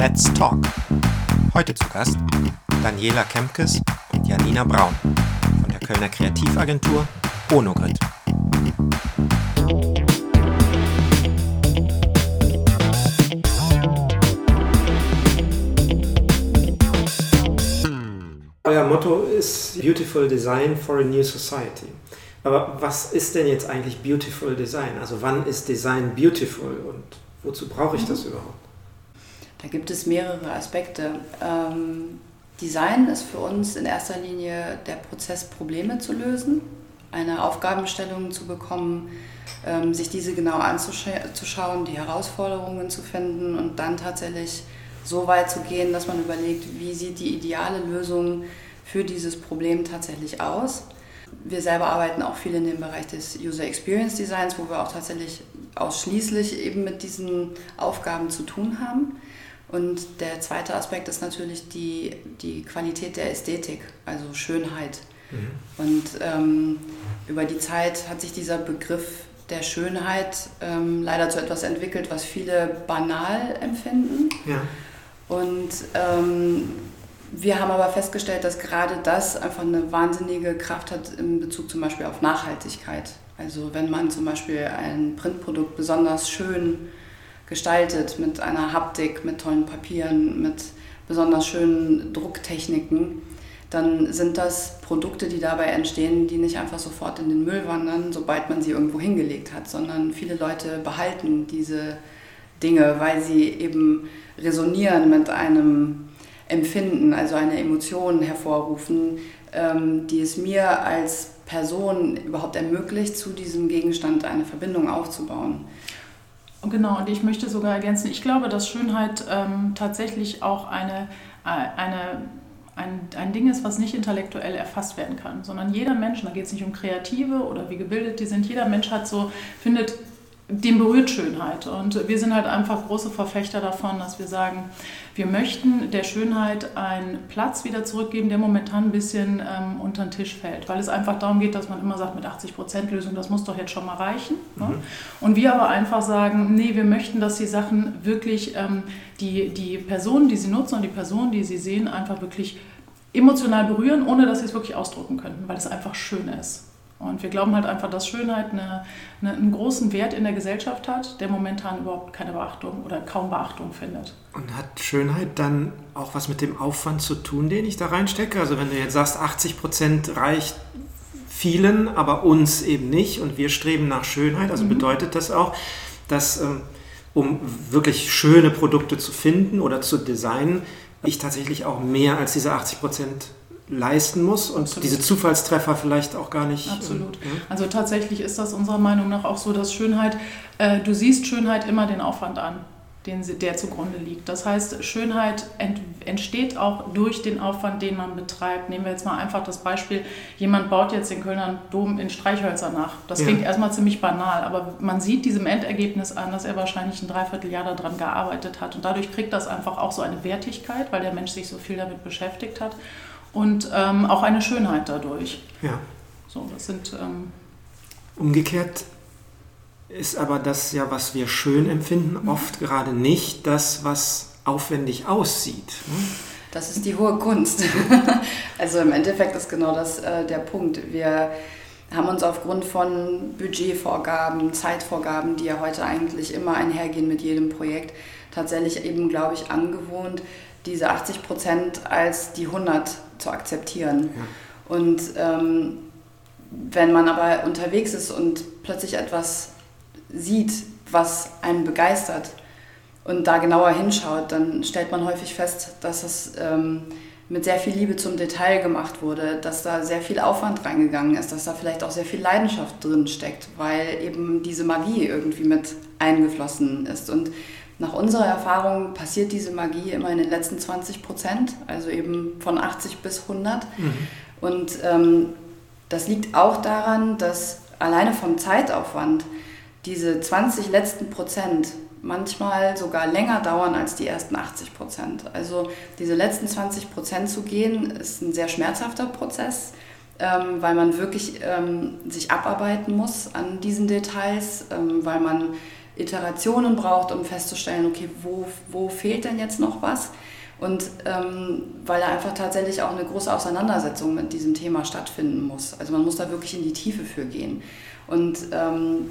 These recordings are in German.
Let's Talk. Heute zu Gast Daniela Kempkes und Janina Braun von der Kölner Kreativagentur Onogrid. Euer Motto ist Beautiful Design for a New Society. Aber was ist denn jetzt eigentlich Beautiful Design? Also wann ist Design beautiful und wozu brauche ich das mhm. überhaupt? Da gibt es mehrere Aspekte. Ähm, Design ist für uns in erster Linie der Prozess, Probleme zu lösen, eine Aufgabenstellung zu bekommen, ähm, sich diese genau anzuschauen, die Herausforderungen zu finden und dann tatsächlich so weit zu gehen, dass man überlegt, wie sieht die ideale Lösung für dieses Problem tatsächlich aus. Wir selber arbeiten auch viel in dem Bereich des User Experience Designs, wo wir auch tatsächlich ausschließlich eben mit diesen Aufgaben zu tun haben. Und der zweite Aspekt ist natürlich die, die Qualität der Ästhetik, also Schönheit. Mhm. Und ähm, über die Zeit hat sich dieser Begriff der Schönheit ähm, leider zu etwas entwickelt, was viele banal empfinden. Ja. Und ähm, wir haben aber festgestellt, dass gerade das einfach eine wahnsinnige Kraft hat in Bezug zum Beispiel auf Nachhaltigkeit. Also wenn man zum Beispiel ein Printprodukt besonders schön gestaltet mit einer Haptik, mit tollen Papieren, mit besonders schönen Drucktechniken, dann sind das Produkte, die dabei entstehen, die nicht einfach sofort in den Müll wandern, sobald man sie irgendwo hingelegt hat, sondern viele Leute behalten diese Dinge, weil sie eben resonieren mit einem Empfinden, also eine Emotion hervorrufen, ähm, die es mir als Person überhaupt ermöglicht, zu diesem Gegenstand eine Verbindung aufzubauen. Genau, und ich möchte sogar ergänzen, ich glaube, dass Schönheit ähm, tatsächlich auch eine, äh, eine, ein, ein Ding ist, was nicht intellektuell erfasst werden kann, sondern jeder Mensch, da geht es nicht um Kreative oder wie gebildet die sind, jeder Mensch hat so, findet den berührt Schönheit. Und wir sind halt einfach große Verfechter davon, dass wir sagen, wir möchten der Schönheit einen Platz wieder zurückgeben, der momentan ein bisschen ähm, unter den Tisch fällt. Weil es einfach darum geht, dass man immer sagt, mit 80% Lösung, das muss doch jetzt schon mal reichen. Ne? Mhm. Und wir aber einfach sagen, nee, wir möchten, dass die Sachen wirklich, ähm, die, die Personen, die sie nutzen und die Personen, die sie sehen, einfach wirklich emotional berühren, ohne dass sie es wirklich ausdrucken könnten, weil es einfach schön ist. Und wir glauben halt einfach, dass Schönheit eine, eine, einen großen Wert in der Gesellschaft hat, der momentan überhaupt keine Beachtung oder kaum Beachtung findet. Und hat Schönheit dann auch was mit dem Aufwand zu tun, den ich da reinstecke? Also wenn du jetzt sagst, 80 Prozent reicht vielen, aber uns eben nicht und wir streben nach Schönheit, also mhm. bedeutet das auch, dass ähm, um wirklich schöne Produkte zu finden oder zu designen, ich tatsächlich auch mehr als diese 80 Prozent leisten muss und Absolut. diese Zufallstreffer vielleicht auch gar nicht. Absolut. Äh, also tatsächlich ist das unserer Meinung nach auch so, dass Schönheit, äh, du siehst Schönheit immer den Aufwand an, den, der zugrunde liegt. Das heißt, Schönheit ent, entsteht auch durch den Aufwand, den man betreibt. Nehmen wir jetzt mal einfach das Beispiel, jemand baut jetzt den Kölner Dom in Streichhölzer nach. Das ja. klingt erstmal ziemlich banal, aber man sieht diesem Endergebnis an, dass er wahrscheinlich ein Dreivierteljahr daran gearbeitet hat. Und dadurch kriegt das einfach auch so eine Wertigkeit, weil der Mensch sich so viel damit beschäftigt hat und ähm, auch eine Schönheit dadurch. Ja. So, das sind. Ähm Umgekehrt ist aber das ja, was wir schön empfinden, mhm. oft gerade nicht das, was aufwendig aussieht. Ne? Das ist die hohe Kunst. also im Endeffekt ist genau das äh, der Punkt. Wir haben uns aufgrund von Budgetvorgaben, Zeitvorgaben, die ja heute eigentlich immer einhergehen mit jedem Projekt, tatsächlich eben, glaube ich, angewohnt, diese 80 Prozent als die 100 zu akzeptieren. Ja. Und ähm, wenn man aber unterwegs ist und plötzlich etwas sieht, was einen begeistert und da genauer hinschaut, dann stellt man häufig fest, dass es ähm, mit sehr viel Liebe zum Detail gemacht wurde, dass da sehr viel Aufwand reingegangen ist, dass da vielleicht auch sehr viel Leidenschaft drin steckt, weil eben diese Magie irgendwie mit eingeflossen ist. Und nach unserer Erfahrung passiert diese Magie immer in den letzten 20 Prozent, also eben von 80 bis 100. Mhm. Und ähm, das liegt auch daran, dass alleine vom Zeitaufwand diese 20 letzten Prozent manchmal sogar länger dauern als die ersten 80 Prozent. Also diese letzten 20 Prozent zu gehen, ist ein sehr schmerzhafter Prozess, ähm, weil man wirklich ähm, sich abarbeiten muss an diesen Details, ähm, weil man Iterationen braucht, um festzustellen, okay, wo, wo fehlt denn jetzt noch was? Und ähm, weil da einfach tatsächlich auch eine große Auseinandersetzung mit diesem Thema stattfinden muss. Also man muss da wirklich in die Tiefe für gehen. Und ähm,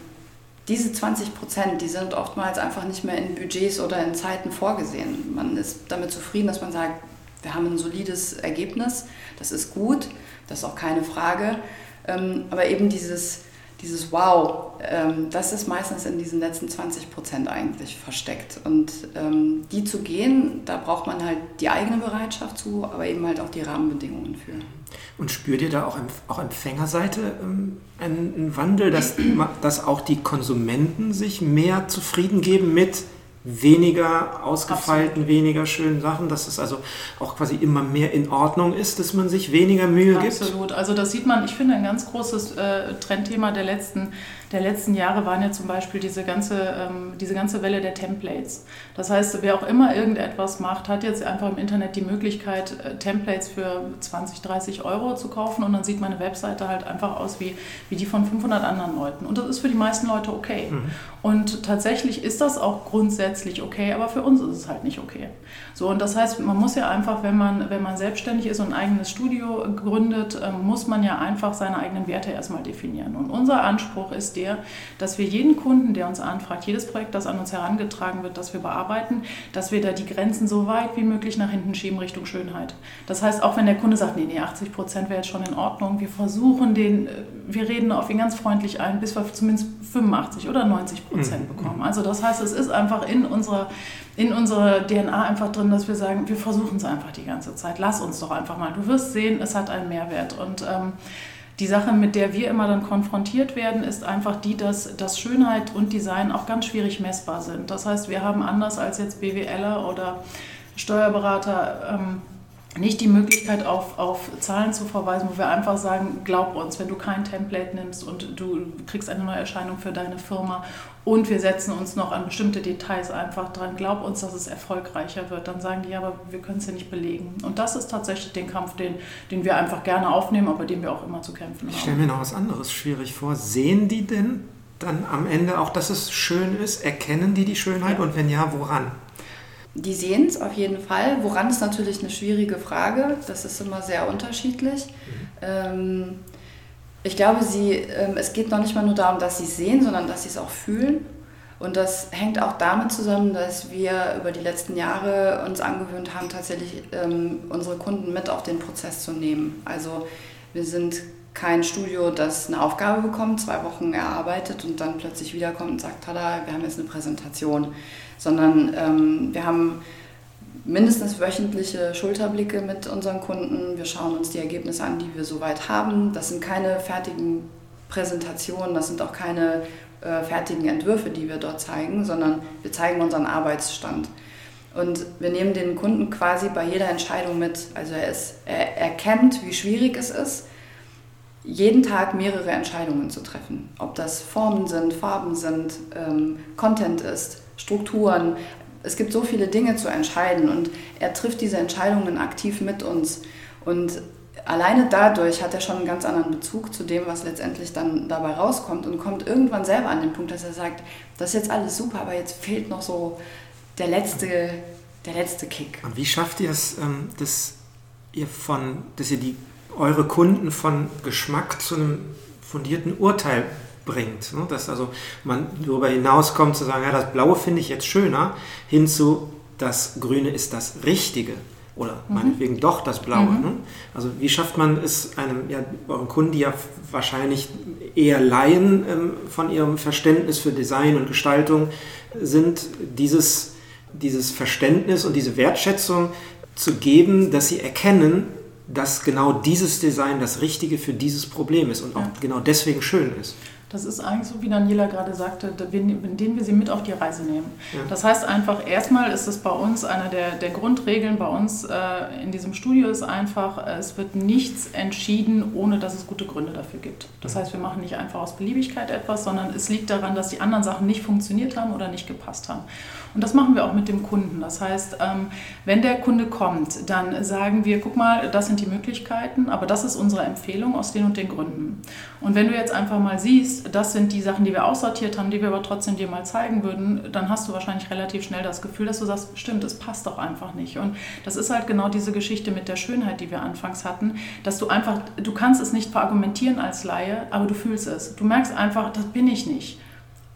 diese 20 Prozent, die sind oftmals einfach nicht mehr in Budgets oder in Zeiten vorgesehen. Man ist damit zufrieden, dass man sagt, wir haben ein solides Ergebnis, das ist gut, das ist auch keine Frage. Ähm, aber eben dieses, dieses Wow, ähm, das ist meistens in diesen letzten 20 Prozent eigentlich versteckt. Und ähm, die zu gehen, da braucht man halt die eigene Bereitschaft zu, aber eben halt auch die Rahmenbedingungen für. Und spürt ihr da auch, auch Empfängerseite einen, einen Wandel, dass, dass auch die Konsumenten sich mehr zufrieden geben mit weniger ausgefeilten, Absolut. weniger schönen Sachen, dass es also auch quasi immer mehr in Ordnung ist, dass man sich weniger Mühe Absolut. gibt. Absolut. Also das sieht man, ich finde, ein ganz großes äh, Trendthema der letzten der letzten Jahre waren ja zum Beispiel diese ganze, ähm, diese ganze Welle der Templates. Das heißt, wer auch immer irgendetwas macht, hat jetzt einfach im Internet die Möglichkeit, äh, Templates für 20, 30 Euro zu kaufen und dann sieht meine Webseite halt einfach aus wie, wie die von 500 anderen Leuten. Und das ist für die meisten Leute okay. Mhm. Und tatsächlich ist das auch grundsätzlich okay, aber für uns ist es halt nicht okay. So, und das heißt, man muss ja einfach, wenn man, wenn man selbstständig ist und ein eigenes Studio gründet, ähm, muss man ja einfach seine eigenen Werte erstmal definieren. Und unser Anspruch ist der, dass wir jeden Kunden, der uns anfragt, jedes Projekt, das an uns herangetragen wird, das wir bearbeiten, dass wir da die Grenzen so weit wie möglich nach hinten schieben Richtung Schönheit. Das heißt, auch wenn der Kunde sagt, nee, nee, 80 Prozent wäre jetzt schon in Ordnung, wir versuchen den, äh, wir reden auf ihn ganz freundlich ein, bis wir zumindest 85 oder 90 Prozent mhm. bekommen. Also das heißt, es ist einfach in unserer in unserer DNA einfach drin, dass wir sagen, wir versuchen es einfach die ganze Zeit. Lass uns doch einfach mal. Du wirst sehen, es hat einen Mehrwert. Und ähm, die Sache, mit der wir immer dann konfrontiert werden, ist einfach die, dass, dass Schönheit und Design auch ganz schwierig messbar sind. Das heißt, wir haben anders als jetzt BWLer oder Steuerberater ähm, nicht die Möglichkeit auf, auf Zahlen zu verweisen, wo wir einfach sagen, glaub uns, wenn du kein Template nimmst und du kriegst eine neue Erscheinung für deine Firma und wir setzen uns noch an bestimmte Details einfach dran, glaub uns, dass es erfolgreicher wird, dann sagen die, aber wir können es ja nicht belegen. Und das ist tatsächlich den Kampf, den, den wir einfach gerne aufnehmen, aber dem wir auch immer zu kämpfen haben. Ich stelle mir noch was anderes schwierig vor. Sehen die denn dann am Ende auch, dass es schön ist? Erkennen die die Schönheit ja. und wenn ja, woran? Die sehen es auf jeden Fall. Woran ist natürlich eine schwierige Frage. Das ist immer sehr unterschiedlich. Mhm. Ähm, ich glaube, sie, ähm, es geht noch nicht mal nur darum, dass sie es sehen, sondern dass sie es auch fühlen. Und das hängt auch damit zusammen, dass wir über die letzten Jahre uns angewöhnt haben, tatsächlich ähm, unsere Kunden mit auf den Prozess zu nehmen. Also wir sind kein Studio, das eine Aufgabe bekommt, zwei Wochen erarbeitet und dann plötzlich wiederkommt und sagt, tada, wir haben jetzt eine Präsentation sondern ähm, wir haben mindestens wöchentliche Schulterblicke mit unseren Kunden. Wir schauen uns die Ergebnisse an, die wir soweit haben. Das sind keine fertigen Präsentationen, das sind auch keine äh, fertigen Entwürfe, die wir dort zeigen, sondern wir zeigen unseren Arbeitsstand. Und wir nehmen den Kunden quasi bei jeder Entscheidung mit. Also er, ist, er erkennt, wie schwierig es ist, jeden Tag mehrere Entscheidungen zu treffen. Ob das Formen sind, Farben sind, ähm, Content ist. Strukturen. Es gibt so viele Dinge zu entscheiden und er trifft diese Entscheidungen aktiv mit uns. Und alleine dadurch hat er schon einen ganz anderen Bezug zu dem, was letztendlich dann dabei rauskommt und kommt irgendwann selber an den Punkt, dass er sagt, das ist jetzt alles super, aber jetzt fehlt noch so der letzte, der letzte Kick. Und wie schafft ihr es, ähm, dass ihr von, dass ihr die eure Kunden von Geschmack zu einem fundierten Urteil bringt. Ne? Dass also man darüber hinauskommt zu sagen, ja, das Blaue finde ich jetzt schöner, hinzu, das Grüne ist das Richtige. Oder mhm. meinetwegen doch das Blaue. Mhm. Ne? Also wie schafft man es einem, ja, euren Kunden, die ja wahrscheinlich eher Laien ähm, von ihrem Verständnis für Design und Gestaltung sind, dieses, dieses Verständnis und diese Wertschätzung zu geben, dass sie erkennen, dass genau dieses Design das Richtige für dieses Problem ist und auch ja. genau deswegen schön ist. Das ist eigentlich so, wie Daniela gerade sagte, indem wir sie mit auf die Reise nehmen. Ja. Das heißt einfach, erstmal ist es bei uns, eine der, der Grundregeln bei uns äh, in diesem Studio ist einfach, es wird nichts entschieden, ohne dass es gute Gründe dafür gibt. Das heißt, wir machen nicht einfach aus Beliebigkeit etwas, sondern es liegt daran, dass die anderen Sachen nicht funktioniert haben oder nicht gepasst haben. Und das machen wir auch mit dem Kunden. Das heißt, ähm, wenn der Kunde kommt, dann sagen wir, guck mal, das sind die Möglichkeiten, aber das ist unsere Empfehlung aus den und den Gründen. Und wenn du jetzt einfach mal siehst, das sind die Sachen, die wir aussortiert haben, die wir aber trotzdem dir mal zeigen würden, dann hast du wahrscheinlich relativ schnell das Gefühl, dass du sagst, stimmt, es passt doch einfach nicht. Und das ist halt genau diese Geschichte mit der Schönheit, die wir anfangs hatten, dass du einfach, du kannst es nicht verargumentieren als Laie, aber du fühlst es. Du merkst einfach, das bin ich nicht.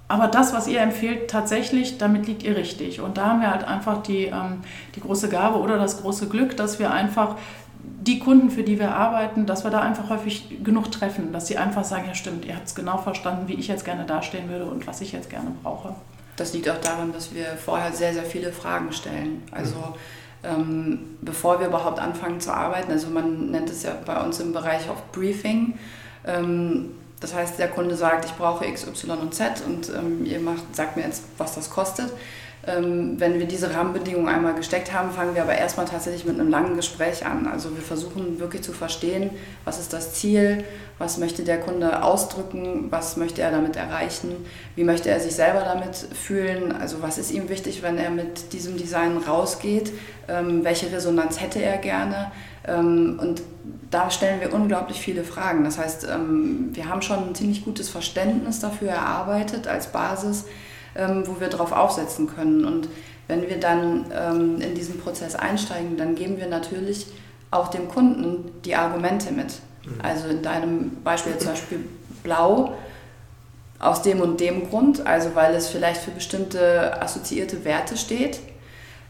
Aber das, was ihr empfehlt, tatsächlich, damit liegt ihr richtig. Und da haben wir halt einfach die, ähm, die große Gabe oder das große Glück, dass wir einfach die Kunden, für die wir arbeiten, dass wir da einfach häufig genug treffen, dass sie einfach sagen, ja stimmt, ihr habt es genau verstanden, wie ich jetzt gerne dastehen würde und was ich jetzt gerne brauche. Das liegt auch daran, dass wir vorher sehr, sehr viele Fragen stellen. Also ähm, bevor wir überhaupt anfangen zu arbeiten, also man nennt es ja bei uns im Bereich auch Briefing. Ähm, das heißt, der Kunde sagt, ich brauche X, Y und Z und ähm, ihr macht, sagt mir jetzt, was das kostet. Ähm, wenn wir diese Rahmenbedingungen einmal gesteckt haben, fangen wir aber erstmal tatsächlich mit einem langen Gespräch an. Also wir versuchen wirklich zu verstehen, was ist das Ziel, was möchte der Kunde ausdrücken, was möchte er damit erreichen, wie möchte er sich selber damit fühlen, also was ist ihm wichtig, wenn er mit diesem Design rausgeht, ähm, welche Resonanz hätte er gerne. Ähm, und da stellen wir unglaublich viele Fragen. Das heißt, wir haben schon ein ziemlich gutes Verständnis dafür erarbeitet als Basis ähm, wo wir drauf aufsetzen können. Und wenn wir dann ähm, in diesen Prozess einsteigen, dann geben wir natürlich auch dem Kunden die Argumente mit. Mhm. Also in deinem Beispiel zum Beispiel Blau aus dem und dem Grund, also weil es vielleicht für bestimmte assoziierte Werte steht.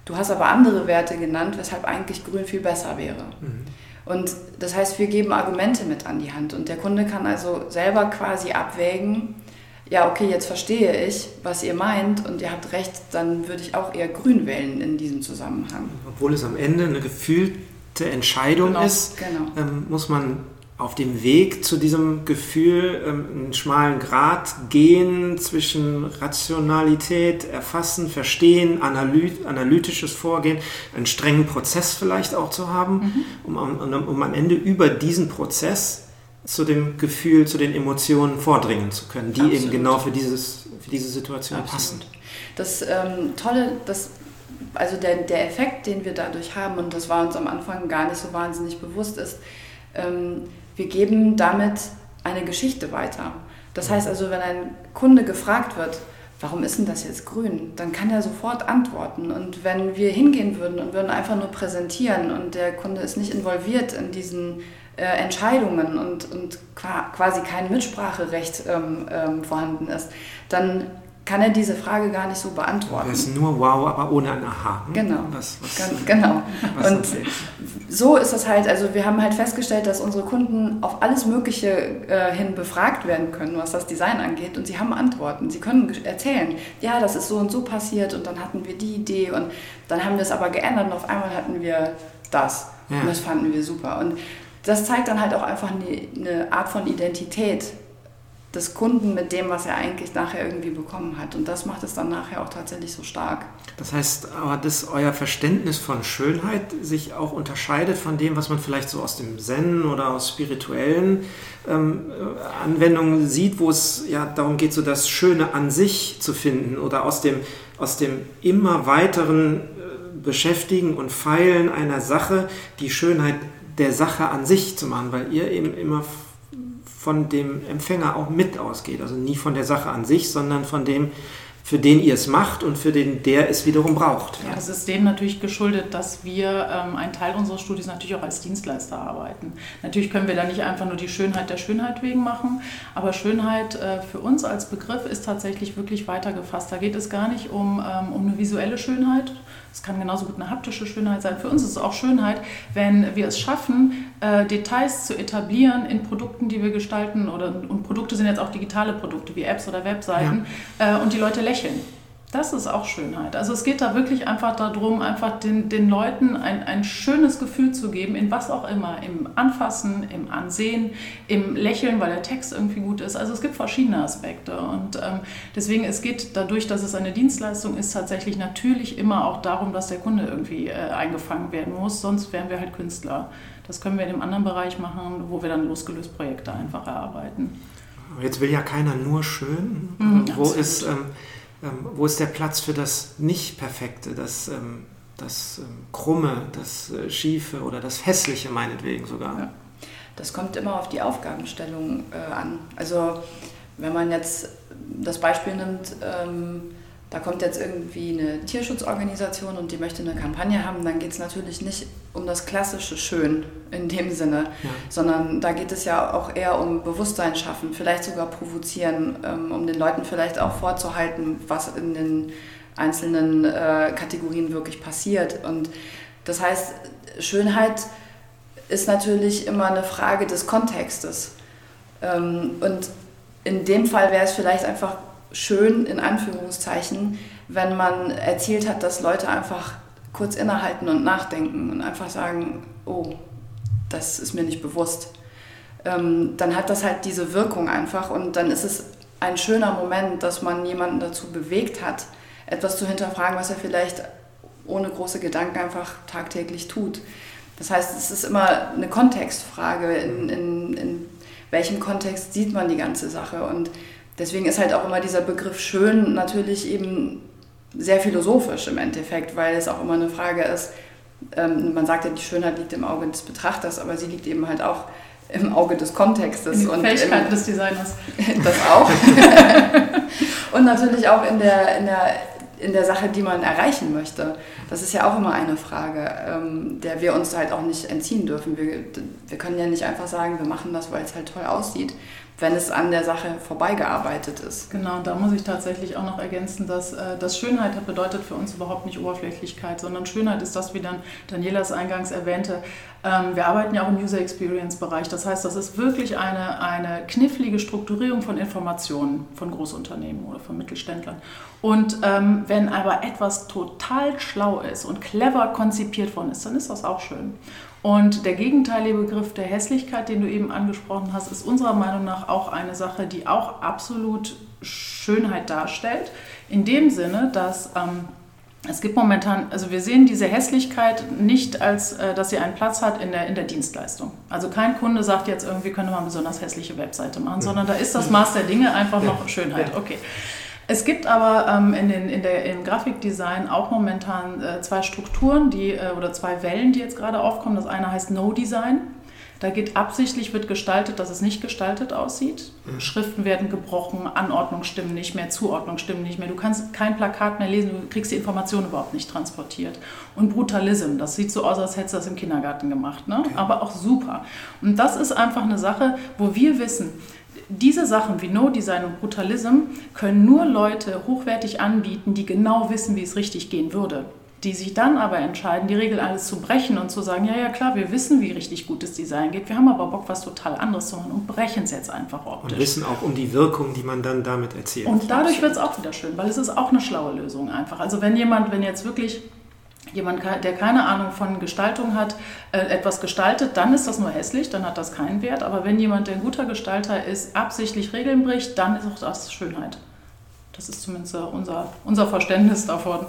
Du hast aber andere Werte genannt, weshalb eigentlich Grün viel besser wäre. Mhm. Und das heißt, wir geben Argumente mit an die Hand und der Kunde kann also selber quasi abwägen, ja, okay, jetzt verstehe ich, was ihr meint und ihr habt recht, dann würde ich auch eher grün wählen in diesem Zusammenhang. Obwohl es am Ende eine gefühlte Entscheidung genau, ist, genau. Ähm, muss man auf dem Weg zu diesem Gefühl ähm, einen schmalen Grat gehen zwischen Rationalität, Erfassen, Verstehen, analyt analytisches Vorgehen, einen strengen Prozess vielleicht auch zu haben, mhm. um, um, um am Ende über diesen Prozess zu dem Gefühl, zu den Emotionen vordringen zu können, die Absolut. eben genau für, dieses, für diese Situation Absolut. passen. Das ähm, Tolle, das, also der, der Effekt, den wir dadurch haben, und das war uns am Anfang gar nicht so wahnsinnig bewusst, ist, ähm, wir geben damit eine Geschichte weiter. Das heißt also, wenn ein Kunde gefragt wird, warum ist denn das jetzt grün? Dann kann er sofort antworten. Und wenn wir hingehen würden und würden einfach nur präsentieren und der Kunde ist nicht involviert in diesen äh, Entscheidungen und, und quasi kein Mitspracherecht ähm, ähm, vorhanden ist, dann kann er diese Frage gar nicht so beantworten. Das ist nur wow, aber ohne ein Aha. Hm? Genau. Was, was, genau. Was und so ist es halt, also wir haben halt festgestellt, dass unsere Kunden auf alles Mögliche äh, hin befragt werden können, was das Design angeht. Und sie haben Antworten. Sie können erzählen, ja, das ist so und so passiert und dann hatten wir die Idee und dann haben wir es aber geändert und auf einmal hatten wir das. Ja. Und das fanden wir super. Und das zeigt dann halt auch einfach eine, eine Art von Identität des Kunden mit dem, was er eigentlich nachher irgendwie bekommen hat. Und das macht es dann nachher auch tatsächlich so stark. Das heißt aber, dass euer Verständnis von Schönheit sich auch unterscheidet von dem, was man vielleicht so aus dem Zen oder aus spirituellen ähm, Anwendungen sieht, wo es ja darum geht, so das Schöne an sich zu finden oder aus dem, aus dem immer weiteren äh, Beschäftigen und Feilen einer Sache die Schönheit der Sache an sich zu machen, weil ihr eben immer von dem Empfänger auch mit ausgeht. Also nie von der Sache an sich, sondern von dem, für den ihr es macht und für den der es wiederum braucht. Ja, es ist dem natürlich geschuldet, dass wir ähm, einen Teil unserer Studis natürlich auch als Dienstleister arbeiten. Natürlich können wir da nicht einfach nur die Schönheit der Schönheit wegen machen, aber Schönheit äh, für uns als Begriff ist tatsächlich wirklich weiter gefasst. Da geht es gar nicht um, ähm, um eine visuelle Schönheit, es kann genauso gut eine haptische Schönheit sein. Für uns ist es auch Schönheit, wenn wir es schaffen, äh, Details zu etablieren in Produkten, die wir gestalten. Oder, und Produkte sind jetzt auch digitale Produkte wie Apps oder Webseiten. Ja. Äh, und die Leute lächeln. Das ist auch Schönheit. Also es geht da wirklich einfach darum, einfach den, den Leuten ein, ein schönes Gefühl zu geben, in was auch immer, im Anfassen, im Ansehen, im Lächeln, weil der Text irgendwie gut ist. Also es gibt verschiedene Aspekte und ähm, deswegen es geht dadurch, dass es eine Dienstleistung ist, tatsächlich natürlich immer auch darum, dass der Kunde irgendwie äh, eingefangen werden muss, sonst wären wir halt Künstler. Das können wir in einem anderen Bereich machen, wo wir dann losgelöst Projekte einfach erarbeiten. Jetzt will ja keiner nur schön. Mhm, wo ist ähm, ähm, wo ist der Platz für das Nicht-Perfekte, das, ähm, das ähm, Krumme, das äh, Schiefe oder das Hässliche meinetwegen sogar? Ja. Das kommt immer auf die Aufgabenstellung äh, an. Also Wenn man jetzt das Beispiel nimmt, ähm, da kommt jetzt irgendwie eine Tierschutzorganisation und die möchte eine Kampagne haben, dann geht es natürlich nicht um das klassische Schön in dem Sinne, ja. sondern da geht es ja auch eher um Bewusstsein schaffen, vielleicht sogar provozieren, ähm, um den Leuten vielleicht auch vorzuhalten, was in den einzelnen äh, Kategorien wirklich passiert. Und das heißt, Schönheit ist natürlich immer eine Frage des Kontextes. Ähm, und in dem Fall wäre es vielleicht einfach schön, in Anführungszeichen, wenn man erzählt hat, dass Leute einfach kurz innehalten und nachdenken und einfach sagen, oh, das ist mir nicht bewusst. Ähm, dann hat das halt diese Wirkung einfach und dann ist es ein schöner Moment, dass man jemanden dazu bewegt hat, etwas zu hinterfragen, was er vielleicht ohne große Gedanken einfach tagtäglich tut. Das heißt, es ist immer eine Kontextfrage, in, in, in welchem Kontext sieht man die ganze Sache. Und deswegen ist halt auch immer dieser Begriff schön natürlich eben sehr philosophisch im Endeffekt, weil es auch immer eine Frage ist, ähm, man sagt ja, die Schönheit liegt im Auge des Betrachters, aber sie liegt eben halt auch im Auge des Kontextes. In und Fähigkeit im, des Designers. Das auch. und natürlich auch in der, in, der, in der Sache, die man erreichen möchte. Das ist ja auch immer eine Frage, ähm, der wir uns halt auch nicht entziehen dürfen. Wir, wir können ja nicht einfach sagen, wir machen das, weil es halt toll aussieht, wenn es an der Sache vorbeigearbeitet ist. Genau, da muss ich tatsächlich auch noch ergänzen, dass, äh, dass Schönheit bedeutet für uns überhaupt nicht Oberflächlichkeit, sondern Schönheit ist das, wie dann Danielas eingangs erwähnte. Ähm, wir arbeiten ja auch im User Experience Bereich. Das heißt, das ist wirklich eine, eine knifflige Strukturierung von Informationen von Großunternehmen oder von Mittelständlern. Und ähm, wenn aber etwas total schlau ist und clever konzipiert worden ist, dann ist das auch schön. Und der gegenteilige Begriff der Hässlichkeit, den du eben angesprochen hast, ist unserer Meinung nach auch eine Sache, die auch absolut Schönheit darstellt. In dem Sinne, dass ähm, es gibt momentan, also wir sehen diese Hässlichkeit nicht als, äh, dass sie einen Platz hat in der, in der Dienstleistung. Also kein Kunde sagt jetzt irgendwie, mal eine besonders hässliche Webseite machen, sondern da ist das Maß der Dinge einfach noch Schönheit. Okay. Es gibt aber ähm, in den, in der, im Grafikdesign auch momentan äh, zwei Strukturen die, äh, oder zwei Wellen, die jetzt gerade aufkommen. Das eine heißt No-Design. Da geht absichtlich, wird gestaltet, dass es nicht gestaltet aussieht. Mhm. Schriften werden gebrochen, Anordnung stimmen nicht mehr, Zuordnung stimmen nicht mehr. Du kannst kein Plakat mehr lesen, du kriegst die Information überhaupt nicht transportiert. Und Brutalism, das sieht so aus, als hättest du das im Kindergarten gemacht, ne? Okay. aber auch super. Und das ist einfach eine Sache, wo wir wissen, diese Sachen wie No-Design und Brutalism können nur Leute hochwertig anbieten, die genau wissen, wie es richtig gehen würde. Die sich dann aber entscheiden, die Regel alles zu brechen und zu sagen, ja, ja, klar, wir wissen, wie richtig gutes Design geht, wir haben aber Bock, was total anderes zu machen und brechen es jetzt einfach optisch. Und wissen auch um die Wirkung, die man dann damit erzielt. Und dadurch wird es auch wieder schön, weil es ist auch eine schlaue Lösung einfach. Also wenn jemand, wenn jetzt wirklich jemand, der keine Ahnung von Gestaltung hat, äh, etwas gestaltet, dann ist das nur hässlich, dann hat das keinen Wert. Aber wenn jemand, der ein guter Gestalter ist, absichtlich Regeln bricht, dann ist auch das Schönheit. Das ist zumindest unser, unser Verständnis davon.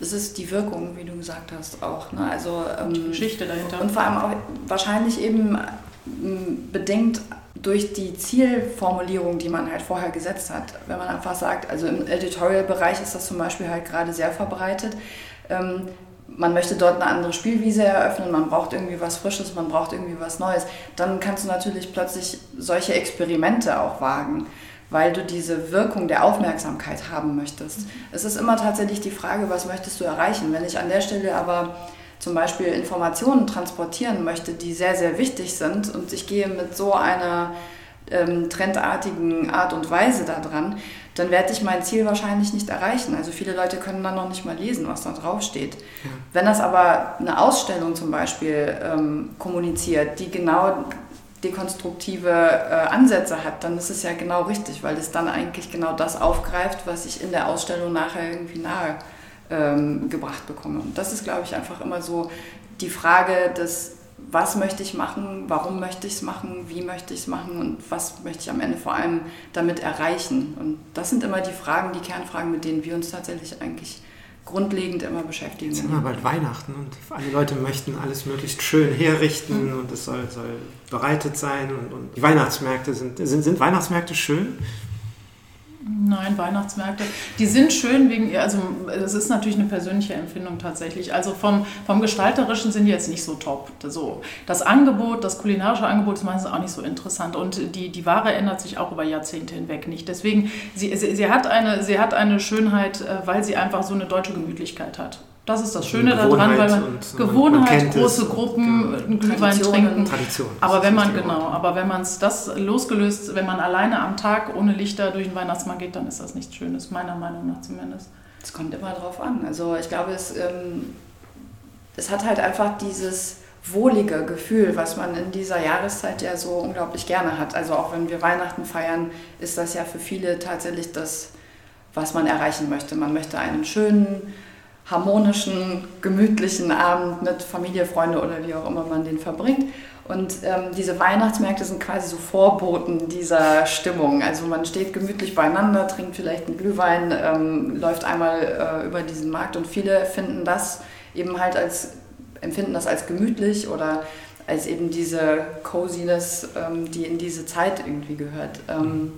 Das ist die Wirkung, wie du gesagt hast, auch. Ne? Also, ähm, die Geschichte dahinter. Und vor allem auch wahrscheinlich eben ähm, bedingt durch die Zielformulierung, die man halt vorher gesetzt hat. Wenn man einfach sagt, also im Editorial-Bereich ist das zum Beispiel halt gerade sehr verbreitet. Man möchte dort eine andere Spielwiese eröffnen, man braucht irgendwie was Frisches, man braucht irgendwie was Neues, dann kannst du natürlich plötzlich solche Experimente auch wagen, weil du diese Wirkung der Aufmerksamkeit haben möchtest. Mhm. Es ist immer tatsächlich die Frage, was möchtest du erreichen? Wenn ich an der Stelle aber zum Beispiel Informationen transportieren möchte, die sehr, sehr wichtig sind und ich gehe mit so einer ähm, trendartigen Art und Weise daran, dann werde ich mein Ziel wahrscheinlich nicht erreichen. Also viele Leute können dann noch nicht mal lesen, was da drauf steht. Ja. Wenn das aber eine Ausstellung zum Beispiel ähm, kommuniziert, die genau dekonstruktive äh, Ansätze hat, dann ist es ja genau richtig, weil es dann eigentlich genau das aufgreift, was ich in der Ausstellung nachher irgendwie nahe ähm, gebracht bekomme. Und das ist, glaube ich, einfach immer so die Frage des was möchte ich machen, warum möchte ich es machen, wie möchte ich es machen und was möchte ich am Ende vor allem damit erreichen. Und das sind immer die Fragen, die Kernfragen, mit denen wir uns tatsächlich eigentlich grundlegend immer beschäftigen. Es ist immer bald Weihnachten und alle Leute möchten alles möglichst schön herrichten mhm. und es soll, soll, bereitet sein und, und die Weihnachtsmärkte sind, sind, sind Weihnachtsmärkte schön? Nein, Weihnachtsmärkte, die sind schön wegen, also das ist natürlich eine persönliche Empfindung tatsächlich. Also vom, vom Gestalterischen sind die jetzt nicht so top. So, das Angebot, das kulinarische Angebot ist meistens auch nicht so interessant und die, die Ware ändert sich auch über Jahrzehnte hinweg nicht. Deswegen, sie, sie, sie, hat, eine, sie hat eine Schönheit, äh, weil sie einfach so eine deutsche Gemütlichkeit hat. Das ist das Schöne daran, weil man Gewohnheit, man große Gruppen, einen Glühwein trinken. Tradition. Aber wenn man genau, aber wenn man es das losgelöst, wenn man alleine am Tag ohne Lichter durch den Weihnachtsmarkt geht, dann ist das nichts Schönes, meiner Meinung nach zumindest. Es kommt immer drauf an. Also ich glaube, es, ähm, es hat halt einfach dieses wohlige Gefühl, was man in dieser Jahreszeit ja so unglaublich gerne hat. Also auch wenn wir Weihnachten feiern, ist das ja für viele tatsächlich das, was man erreichen möchte. Man möchte einen schönen harmonischen, gemütlichen Abend mit Familie, Freunde oder wie auch immer man den verbringt. Und ähm, diese Weihnachtsmärkte sind quasi so Vorboten dieser Stimmung. Also man steht gemütlich beieinander, trinkt vielleicht einen Glühwein, ähm, läuft einmal äh, über diesen Markt und viele finden das eben halt als, empfinden das als gemütlich oder als eben diese Coziness, ähm, die in diese Zeit irgendwie gehört. Ähm,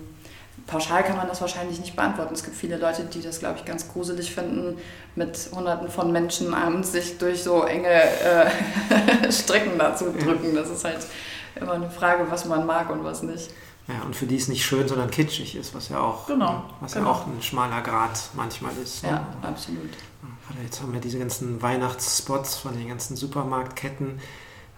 pauschal kann man das wahrscheinlich nicht beantworten. Es gibt viele Leute, die das, glaube ich, ganz gruselig finden, mit hunderten von Menschen abends sich durch so enge äh, Strecken dazu drücken. Das ist halt immer eine Frage, was man mag und was nicht. Ja, und für die es nicht schön, sondern kitschig ist, was ja auch, genau, was genau. ja auch ein schmaler Grad manchmal ist. Ne? Ja, absolut. Jetzt haben wir diese ganzen Weihnachtsspots von den ganzen Supermarktketten.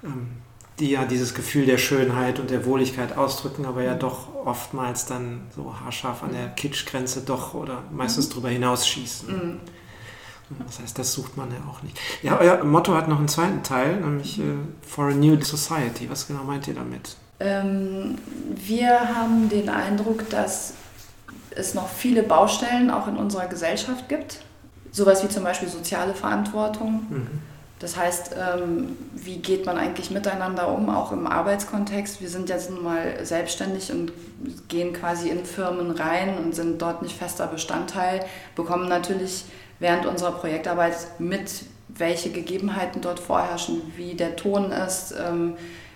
Ähm, die ja dieses Gefühl der Schönheit und der Wohligkeit ausdrücken, aber ja mhm. doch oftmals dann so haarscharf an der Kitschgrenze doch oder meistens mhm. drüber hinausschießen. Mhm. Das heißt, das sucht man ja auch nicht. Ja, euer Motto hat noch einen zweiten Teil, nämlich äh, For a New Society. Was genau meint ihr damit? Ähm, wir haben den Eindruck, dass es noch viele Baustellen auch in unserer Gesellschaft gibt. Sowas wie zum Beispiel soziale Verantwortung. Mhm das heißt, ähm, wie geht man eigentlich miteinander um, auch im Arbeitskontext? Wir sind jetzt nun mal selbstständig und gehen quasi in Firmen rein und sind dort nicht fester Bestandteil, bekommen natürlich während unserer Projektarbeit mit, welche Gegebenheiten dort vorherrschen, wie der Ton ist, ähm,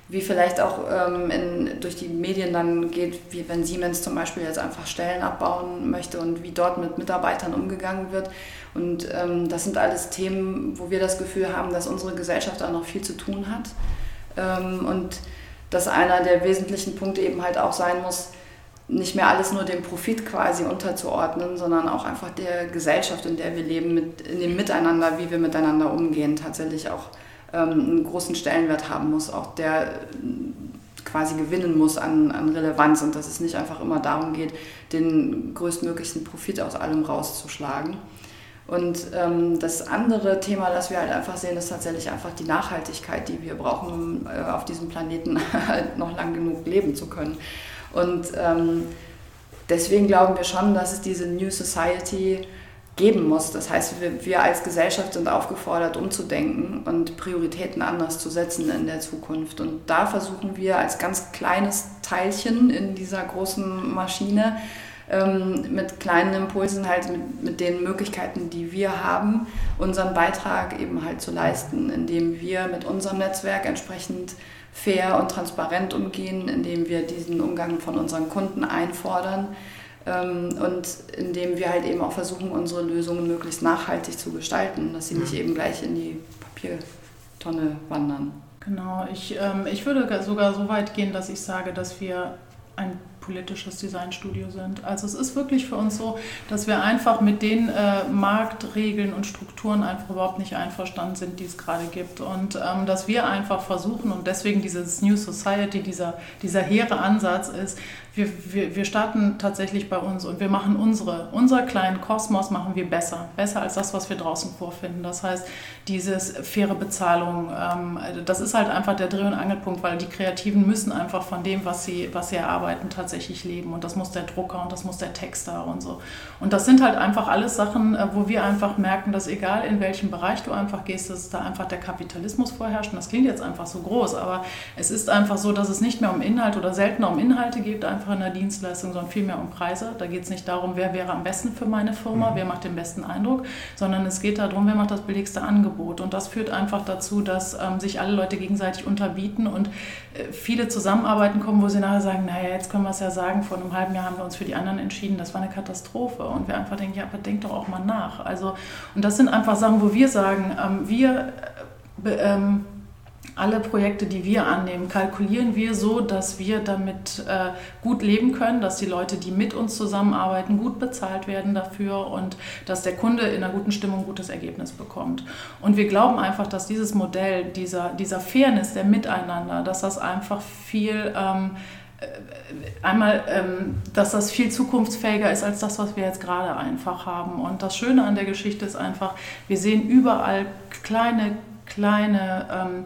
wie vielleicht auch ähm, in, durch die Medien dann geht, wie wenn Siemens zum Beispiel jetzt einfach Stellen abbauen möchte und wie dort mit Mitarbeitern umgegangen wird. Und ähm, das sind alles Themen, wo wir das Gefühl haben, dass unsere Gesellschaft da noch viel zu tun hat. Ähm, und dass einer der wesentlichen Punkte eben halt auch sein muss, nicht mehr alles nur dem Profit quasi unterzuordnen, sondern auch einfach der Gesellschaft, in der wir leben, mit, in dem Miteinander, wie wir miteinander umgehen, tatsächlich auch einen großen Stellenwert haben muss, auch der quasi gewinnen muss an, an Relevanz und dass es nicht einfach immer darum geht, den größtmöglichen Profit aus allem rauszuschlagen. Und ähm, das andere Thema, das wir halt einfach sehen, ist tatsächlich einfach die Nachhaltigkeit, die wir brauchen, um äh, auf diesem Planeten halt noch lang genug leben zu können. Und ähm, deswegen glauben wir schon, dass es diese New Society geben muss. Das heißt, wir, wir als Gesellschaft sind aufgefordert, umzudenken und Prioritäten anders zu setzen in der Zukunft. Und da versuchen wir als ganz kleines Teilchen in dieser großen Maschine ähm, mit kleinen Impulsen, halt mit, mit den Möglichkeiten, die wir haben, unseren Beitrag eben halt zu leisten, indem wir mit unserem Netzwerk entsprechend fair und transparent umgehen, indem wir diesen Umgang von unseren Kunden einfordern und indem wir halt eben auch versuchen, unsere Lösungen möglichst nachhaltig zu gestalten, dass sie nicht eben gleich in die Papiertonne wandern. Genau, ich, ähm, ich würde sogar so weit gehen, dass ich sage, dass wir ein politisches Designstudio sind. Also es ist wirklich für uns so, dass wir einfach mit den äh, Marktregeln und Strukturen einfach überhaupt nicht einverstanden sind, die es gerade gibt. Und ähm, dass wir einfach versuchen, und deswegen dieses New Society, dieser, dieser hehre Ansatz ist, wir, wir, wir starten tatsächlich bei uns und wir machen unsere, unser kleinen Kosmos machen wir besser. Besser als das, was wir draußen vorfinden. Das heißt, dieses faire Bezahlung, ähm, das ist halt einfach der Dreh- und Angelpunkt, weil die Kreativen müssen einfach von dem, was sie, was sie erarbeiten, tatsächlich leben. Und das muss der Drucker und das muss der Texter und so. Und das sind halt einfach alles Sachen, äh, wo wir einfach merken, dass egal in welchem Bereich du einfach gehst, dass da einfach der Kapitalismus vorherrscht. Und das klingt jetzt einfach so groß, aber es ist einfach so, dass es nicht mehr um Inhalt oder seltener um Inhalte geht, einfach einfach in der Dienstleistung, sondern vielmehr um Preise. Da geht es nicht darum, wer wäre am besten für meine Firma, mhm. wer macht den besten Eindruck, sondern es geht darum, wer macht das billigste Angebot. Und das führt einfach dazu, dass ähm, sich alle Leute gegenseitig unterbieten und äh, viele Zusammenarbeiten kommen, wo sie nachher sagen, naja, jetzt können wir es ja sagen, vor einem halben Jahr haben wir uns für die anderen entschieden, das war eine Katastrophe. Und wir einfach denken, ja, aber denkt doch auch mal nach. Also, und das sind einfach Sachen, wo wir sagen, ähm, wir äh, ähm, alle Projekte, die wir annehmen, kalkulieren wir so, dass wir damit äh, gut leben können, dass die Leute, die mit uns zusammenarbeiten, gut bezahlt werden dafür und dass der Kunde in einer guten Stimmung ein gutes Ergebnis bekommt. Und wir glauben einfach, dass dieses Modell, dieser, dieser Fairness, der Miteinander, dass das einfach viel... Ähm, äh, einmal, ähm, dass das viel zukunftsfähiger ist als das, was wir jetzt gerade einfach haben. Und das Schöne an der Geschichte ist einfach, wir sehen überall kleine, kleine ähm,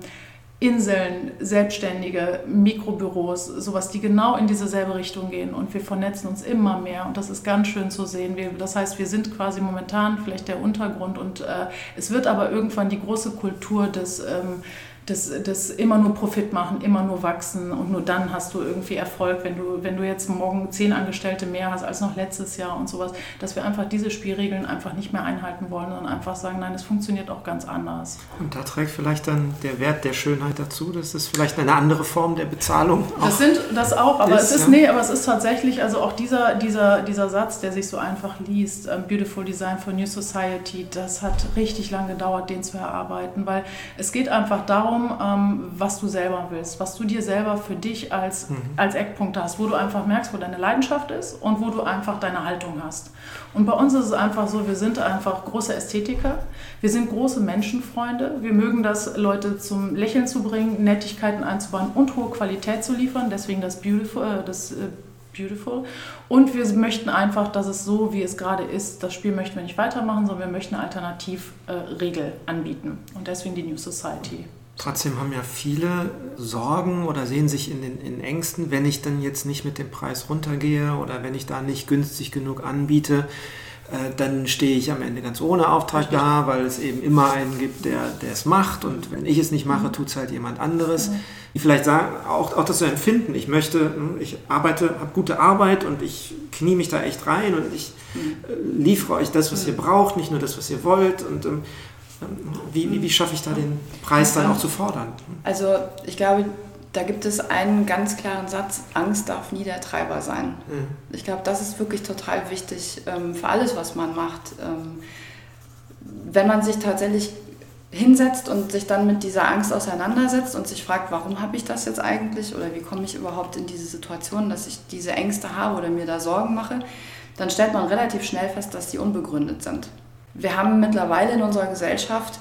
Inseln, Selbstständige, Mikrobüros, sowas, die genau in dieselbe Richtung gehen und wir vernetzen uns immer mehr und das ist ganz schön zu sehen. Wir, das heißt, wir sind quasi momentan vielleicht der Untergrund und äh, es wird aber irgendwann die große Kultur des ähm, das, das immer nur Profit machen, immer nur wachsen und nur dann hast du irgendwie Erfolg, wenn du, wenn du jetzt morgen zehn Angestellte mehr hast als noch letztes Jahr und sowas, dass wir einfach diese Spielregeln einfach nicht mehr einhalten wollen, sondern einfach sagen, nein, es funktioniert auch ganz anders. Und da trägt vielleicht dann der Wert der Schönheit dazu, dass es vielleicht eine andere Form der Bezahlung Das sind das auch, aber ist, es ist, ja. nee, aber es ist tatsächlich, also auch dieser, dieser, dieser Satz, der sich so einfach liest, um, Beautiful Design for New Society, das hat richtig lange gedauert, den zu erarbeiten, weil es geht einfach darum, darum, ähm, was du selber willst, was du dir selber für dich als, mhm. als Eckpunkte hast, wo du einfach merkst, wo deine Leidenschaft ist und wo du einfach deine Haltung hast. Und bei uns ist es einfach so, wir sind einfach große Ästhetiker, wir sind große Menschenfreunde, wir mögen das, Leute zum Lächeln zu bringen, Nettigkeiten einzubauen und hohe Qualität zu liefern, deswegen das Beautiful, äh, das äh, beautiful. Und wir möchten einfach, dass es so, wie es gerade ist, das Spiel möchten wir nicht weitermachen, sondern wir möchten eine Alternativregel äh, anbieten. Und deswegen die New Society. Trotzdem haben ja viele Sorgen oder sehen sich in den in Ängsten, wenn ich dann jetzt nicht mit dem Preis runtergehe oder wenn ich da nicht günstig genug anbiete, äh, dann stehe ich am Ende ganz ohne Auftrag da, weil es eben immer einen gibt, der, es macht und wenn ich es nicht mache, mhm. tut es halt jemand anderes. Die vielleicht sagen, auch, auch das zu empfinden, ich möchte, hm, ich arbeite, habe gute Arbeit und ich knie mich da echt rein und ich mhm. äh, liefere euch das, was ihr mhm. braucht, nicht nur das, was ihr wollt und ähm, wie, wie, wie schaffe ich da den Preis dann auch zu fordern? Also ich glaube, da gibt es einen ganz klaren Satz, Angst darf nie der Treiber sein. Mhm. Ich glaube, das ist wirklich total wichtig ähm, für alles, was man macht. Ähm, wenn man sich tatsächlich hinsetzt und sich dann mit dieser Angst auseinandersetzt und sich fragt, warum habe ich das jetzt eigentlich oder wie komme ich überhaupt in diese Situation, dass ich diese Ängste habe oder mir da Sorgen mache, dann stellt man relativ schnell fest, dass die unbegründet sind. Wir haben mittlerweile in unserer Gesellschaft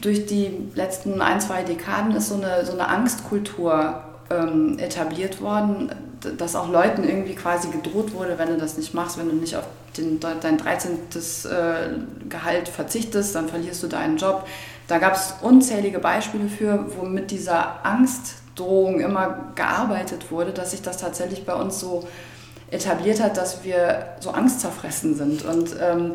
durch die letzten ein, zwei Dekaden ist so eine, so eine Angstkultur ähm, etabliert worden, dass auch Leuten irgendwie quasi gedroht wurde, wenn du das nicht machst, wenn du nicht auf den, dein 13. Äh, Gehalt verzichtest, dann verlierst du deinen Job. Da gab es unzählige Beispiele für, wo mit dieser Angstdrohung immer gearbeitet wurde, dass sich das tatsächlich bei uns so etabliert hat, dass wir so angstzerfressen sind. Und ähm,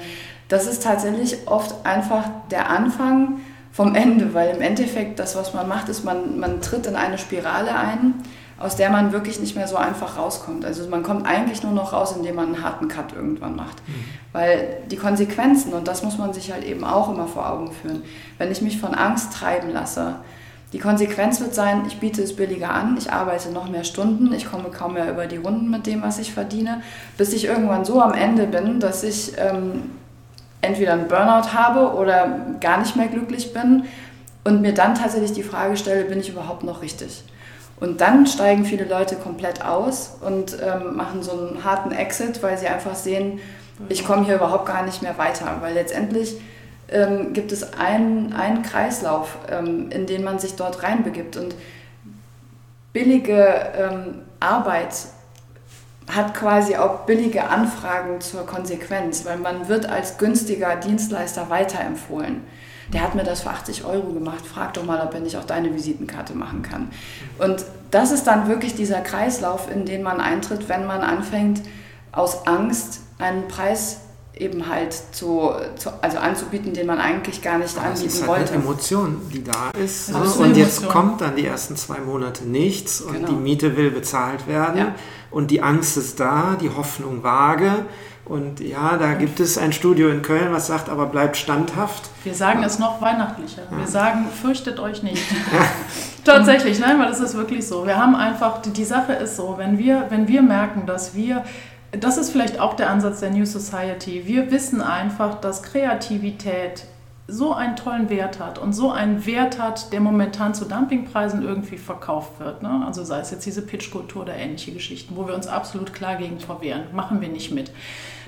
das ist tatsächlich oft einfach der Anfang vom Ende, weil im Endeffekt das, was man macht, ist, man, man tritt in eine Spirale ein, aus der man wirklich nicht mehr so einfach rauskommt. Also man kommt eigentlich nur noch raus, indem man einen harten Cut irgendwann macht. Mhm. Weil die Konsequenzen, und das muss man sich halt eben auch immer vor Augen führen, wenn ich mich von Angst treiben lasse, die Konsequenz wird sein, ich biete es billiger an, ich arbeite noch mehr Stunden, ich komme kaum mehr über die Runden mit dem, was ich verdiene, bis ich irgendwann so am Ende bin, dass ich ähm, entweder einen Burnout habe oder gar nicht mehr glücklich bin und mir dann tatsächlich die Frage stelle, bin ich überhaupt noch richtig? Und dann steigen viele Leute komplett aus und ähm, machen so einen harten Exit, weil sie einfach sehen, ich komme hier überhaupt gar nicht mehr weiter, weil letztendlich ähm, gibt es einen, einen Kreislauf, ähm, in den man sich dort reinbegibt und billige ähm, Arbeit hat quasi auch billige Anfragen zur Konsequenz, weil man wird als günstiger Dienstleister weiterempfohlen. Der hat mir das für 80 Euro gemacht, frag doch mal, ob er nicht auch deine Visitenkarte machen kann. Und das ist dann wirklich dieser Kreislauf, in den man eintritt, wenn man anfängt, aus Angst einen Preis eben halt zu, zu, also anzubieten, den man eigentlich gar nicht Aber anbieten es ist halt wollte. eine Emotion, die da ist. Eine und jetzt Emotion. kommt dann die ersten zwei Monate nichts und Genau. die Miete will bezahlt werden Ja. Und die Angst ist da, die Hoffnung vage. Und ja, da gibt es ein Studio in Köln, was sagt, aber bleibt standhaft. Wir sagen es noch weihnachtlicher. Wir sagen, fürchtet euch nicht. Tatsächlich, nein, weil es ist wirklich so. Wir haben einfach, die, die Sache ist so, wenn wir, wenn wir merken, dass wir, das ist vielleicht auch der Ansatz der New Society, wir wissen einfach, dass Kreativität so einen tollen Wert hat und so einen Wert hat, der momentan zu Dumpingpreisen irgendwie verkauft wird. Ne? Also sei es jetzt diese Pitchkultur oder ähnliche Geschichten, wo wir uns absolut klar gegen verwehren, machen wir nicht mit.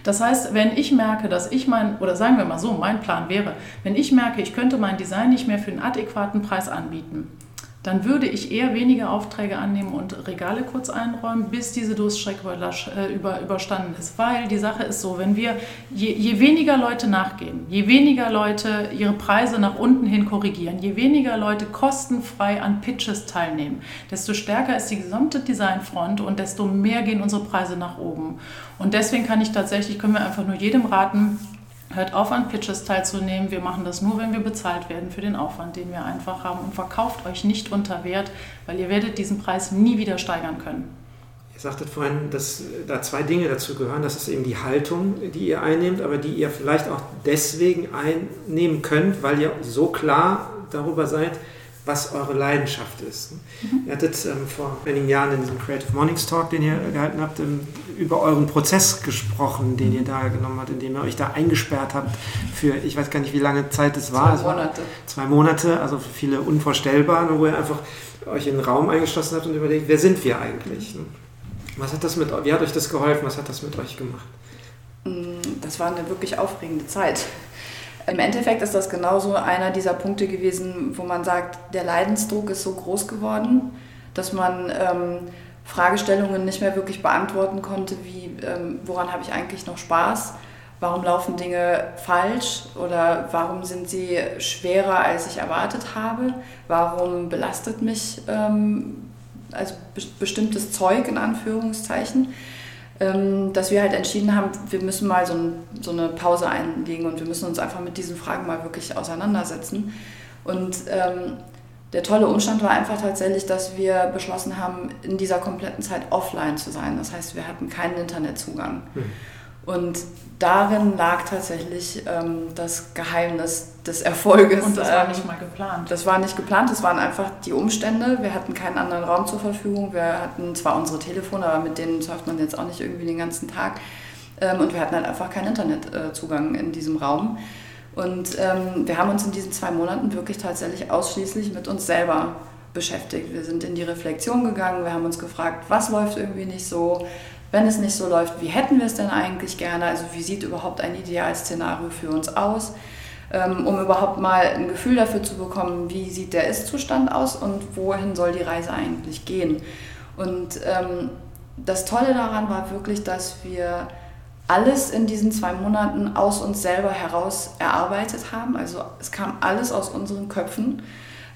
Das heißt, wenn ich merke, dass ich mein, oder sagen wir mal so, mein Plan wäre, wenn ich merke, ich könnte mein Design nicht mehr für einen adäquaten Preis anbieten, dann würde ich eher weniger Aufträge annehmen und Regale kurz einräumen, bis diese Durststrecke äh, über, überstanden ist. Weil die Sache ist so, wenn wir, je, je weniger Leute nachgehen, je weniger Leute ihre Preise nach unten hin korrigieren, je weniger Leute kostenfrei an Pitches teilnehmen, desto stärker ist die gesamte Designfront und desto mehr gehen unsere Preise nach oben. Und deswegen kann ich tatsächlich, können wir einfach nur jedem raten, Hört auf, an Pitches teilzunehmen. Wir machen das nur, wenn wir bezahlt werden für den Aufwand, den wir einfach haben. Und verkauft euch nicht unter Wert, weil ihr werdet diesen Preis nie wieder steigern können. Ihr sagtet vorhin, dass da zwei Dinge dazu gehören. Das ist eben die Haltung, die ihr einnehmt, aber die ihr vielleicht auch deswegen einnehmen könnt, weil ihr so klar darüber seid, was eure Leidenschaft ist. Ihr hattet ähm, vor einigen Jahren in diesem Creative Mornings Talk, den ihr gehalten habt, ähm, über euren Prozess gesprochen, den ihr da genommen habt, indem ihr euch da eingesperrt habt für, ich weiß gar nicht, wie lange Zeit es war. Zwei Monate. zwei Monate, also für viele unvorstellbar, wo ihr einfach euch in einen Raum eingeschlossen habt und überlegt, wer sind wir eigentlich? ne? Was hat das mit, wie hat euch das geholfen? Was hat das mit euch gemacht? Mm, Das war eine wirklich aufregende Zeit. Im Endeffekt ist das genauso einer dieser Punkte gewesen, wo man sagt, der Leidensdruck ist so groß geworden, dass man ähm, Fragestellungen nicht mehr wirklich beantworten konnte, wie ähm, woran habe ich eigentlich noch Spaß, warum laufen Dinge falsch? Oder warum sind sie schwerer, als ich erwartet habe, warum belastet mich ähm, also be bestimmtes Zeug in Anführungszeichen dass wir halt entschieden haben, wir müssen mal so, ein, so eine Pause einlegen und wir müssen uns einfach mit diesen Fragen mal wirklich auseinandersetzen. Und ähm, der tolle Umstand war einfach tatsächlich, dass wir beschlossen haben, in dieser kompletten Zeit offline zu sein. Das heißt, wir hatten keinen Internetzugang. Mhm. Und darin lag tatsächlich ähm, das Geheimnis des Erfolges. Und das war Ähm, nicht mal geplant. das war nicht geplant, das waren einfach die Umstände. Wir hatten keinen anderen Raum zur Verfügung. Wir hatten zwar unsere Telefone, aber mit denen surft man jetzt auch nicht irgendwie den ganzen Tag. Ähm, Und wir hatten halt einfach keinen Internetzugang in diesem Raum. Und ähm, wir haben uns in diesen zwei Monaten wirklich tatsächlich ausschließlich mit uns selber beschäftigt. Wir sind in die Reflexion gegangen, wir haben uns gefragt, was läuft irgendwie nicht so, wenn es nicht so läuft, wie hätten wir es denn eigentlich gerne? Also wie sieht überhaupt ein Idealszenario für uns aus? Ähm, um überhaupt mal ein Gefühl dafür zu bekommen, wie sieht der Ist-Zustand aus und wohin soll die Reise eigentlich gehen. Und ähm, das Tolle daran war wirklich, dass wir alles in diesen zwei Monaten aus uns selber heraus erarbeitet haben. Also es kam alles aus unseren Köpfen,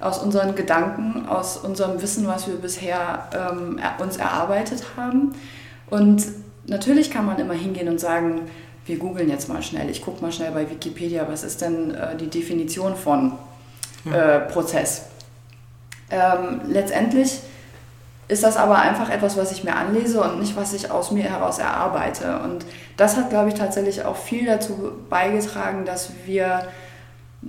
aus unseren Gedanken, aus unserem Wissen, was wir bisher ähm, uns erarbeitet haben. Und natürlich kann man immer hingehen und sagen, wir googeln jetzt mal schnell, ich gucke mal schnell bei Wikipedia, was ist denn äh, die Definition von äh, Prozess. Ähm, letztendlich ist das aber einfach etwas, was ich mir anlese und nicht, was ich aus mir heraus erarbeite. Und das hat, glaube ich, tatsächlich auch viel dazu beigetragen, dass wir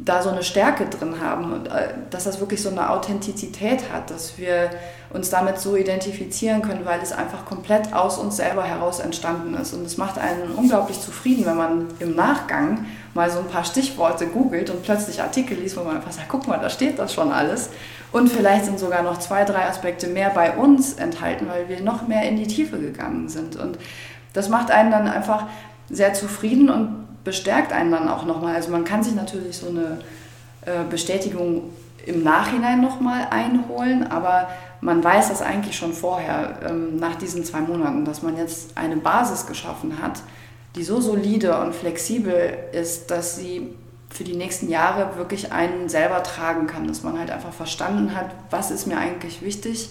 da so eine Stärke drin haben und äh, dass das wirklich so eine Authentizität hat, dass wir uns damit so identifizieren können, weil es einfach komplett aus uns selber heraus entstanden ist. Und es macht einen unglaublich zufrieden, wenn man im Nachgang mal so ein paar Stichworte googelt und plötzlich Artikel liest, wo man einfach sagt, guck mal, da steht das schon alles. Und vielleicht sind sogar noch zwei, drei Aspekte mehr bei uns enthalten, weil wir noch mehr in die Tiefe gegangen sind. Und das macht einen dann einfach sehr zufrieden und bestärkt einen dann auch nochmal. Also man kann sich natürlich so eine äh, Bestätigung im Nachhinein nochmal einholen, aber man weiß das eigentlich schon vorher, ähm, nach diesen zwei Monaten, dass man jetzt eine Basis geschaffen hat, die so solide und flexibel ist, dass sie für die nächsten Jahre wirklich einen selber tragen kann, dass man halt einfach verstanden hat, was ist mir eigentlich wichtig,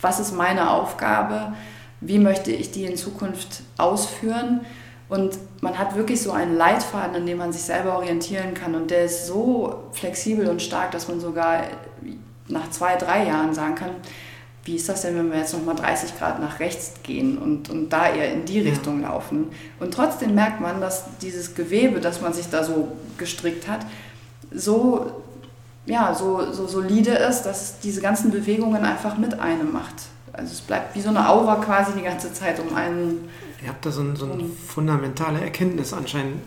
was ist meine Aufgabe, wie möchte ich die in Zukunft ausführen Und man hat wirklich so einen Leitfaden, an dem man sich selber orientieren kann. Und der ist so flexibel und stark, dass man sogar nach zwei, drei Jahren sagen kann, wie ist das denn, wenn wir jetzt nochmal 30 Grad nach rechts gehen und, und da eher in die Richtung ja. laufen? Und trotzdem merkt man, dass dieses Gewebe, das man sich da so gestrickt hat, so, ja, so, so solide ist, dass es diese ganzen Bewegungen einfach mit einem macht. Also es bleibt wie so eine Aura quasi die ganze Zeit um einen Ihr habt da so, ein, so eine fundamentale Erkenntnis anscheinend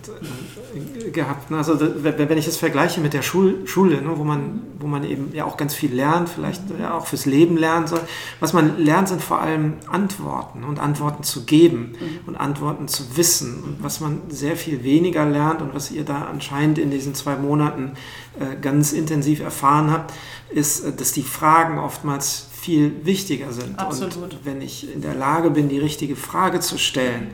äh, gehabt. Ne? Also wenn ich das vergleiche mit der Schul Schule, ne, wo, man, wo man eben ja auch ganz viel lernt, vielleicht ja auch fürs Leben lernen soll. Was man lernt, sind vor allem Antworten und Antworten zu geben mhm. und Antworten zu wissen. Und was man sehr viel weniger lernt und was ihr da anscheinend in diesen zwei Monaten äh, ganz intensiv erfahren habt, ist, äh, dass die Fragen oftmals viel wichtiger sind. Absolut. Und wenn ich in der Lage bin, die richtige Frage zu stellen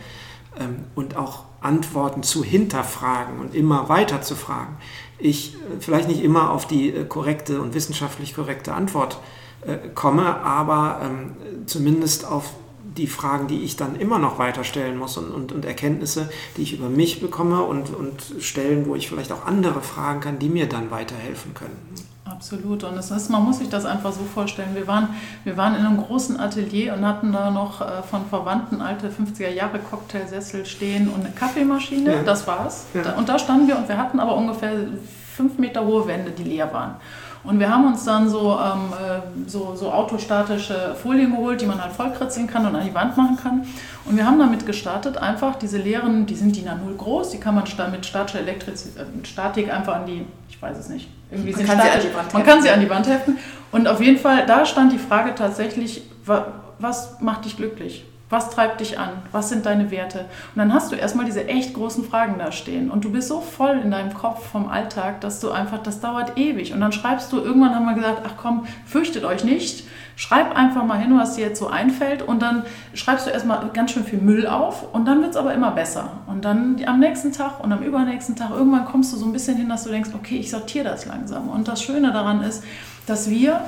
ähm, und auch Antworten zu hinterfragen und immer weiter zu fragen, ich äh, vielleicht nicht immer auf die äh, korrekte und wissenschaftlich korrekte Antwort äh, komme, aber ähm, zumindest auf die Fragen, die ich dann immer noch weiter stellen muss und, und, und Erkenntnisse, die ich über mich bekomme und, und Stellen, wo ich vielleicht auch andere fragen kann, die mir dann weiterhelfen können. Absolut. Und es ist, man muss sich das einfach so vorstellen. Wir waren, wir waren in einem großen Atelier und hatten da noch äh, von Verwandten alte 50er Jahre Cocktailsessel stehen und eine Kaffeemaschine. Ja. Das war's. Ja. Und da standen wir und wir hatten aber ungefähr fünf Meter hohe Wände, die leer waren. Und wir haben uns dann so, ähm, äh, so, so autostatische Folien geholt, die man halt vollkritzeln kann und an die Wand machen kann. Und wir haben damit gestartet, einfach diese leeren, die sind DIN A0 groß, die kann man mit statischer Elektriz äh, Statik einfach an die, ich weiß es nicht, irgendwie man sind kann statisch, man kann sie an die Wand heften. Und auf jeden Fall, da stand die Frage tatsächlich, was macht dich glücklich? Was treibt dich an? Was sind deine Werte? Und dann hast du erstmal diese echt großen Fragen da stehen. Und du bist so voll in deinem Kopf vom Alltag, dass du einfach, das dauert ewig. Und dann schreibst du, irgendwann haben wir gesagt, ach komm, fürchtet euch nicht. Schreib einfach mal hin, was dir jetzt so einfällt. Und dann schreibst du erstmal ganz schön viel Müll auf. Und dann wird es aber immer besser. Und dann am nächsten Tag und am übernächsten Tag, irgendwann kommst du so ein bisschen hin, dass du denkst, okay, ich sortiere das langsam. Und das Schöne daran ist, dass wir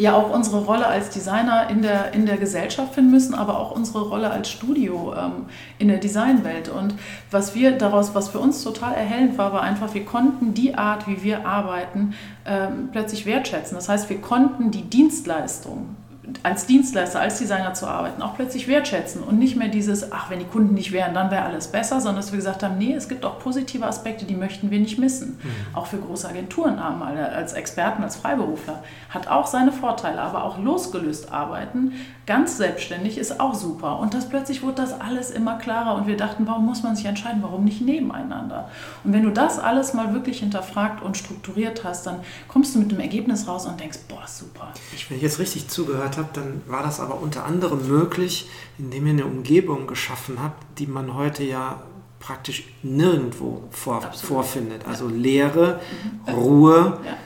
ja auch unsere Rolle als Designer in der, in der Gesellschaft finden müssen, aber auch unsere Rolle als Studio ähm, in der Designwelt. Und was wir daraus, was für uns total erhellend war, war einfach, wir konnten die Art, wie wir arbeiten, ähm, plötzlich wertschätzen. Das heißt, wir konnten die Dienstleistung als Dienstleister, als Designer zu arbeiten, auch plötzlich wertschätzen und nicht mehr dieses, ach, wenn die Kunden nicht wären, dann wäre alles besser, sondern dass wir gesagt haben, nee, es gibt auch positive Aspekte, die möchten wir nicht missen. Mhm. Auch für große Agenturen einmal als Experten, als Freiberufler, hat auch seine Vorteile, aber auch losgelöst arbeiten, ganz selbstständig ist auch super. Und das plötzlich wurde das alles immer klarer und wir dachten, warum muss man sich entscheiden, warum nicht nebeneinander? Und wenn du das alles mal wirklich hinterfragt und strukturiert hast, dann kommst du mit dem Ergebnis raus und denkst, boah, super. Wenn ich jetzt richtig zugehört habe, dann war das aber unter anderem möglich, indem ihr eine Umgebung geschaffen habt, die man heute ja praktisch nirgendwo vor, vorfindet. Also Leere, mhm. Ruhe. Ja.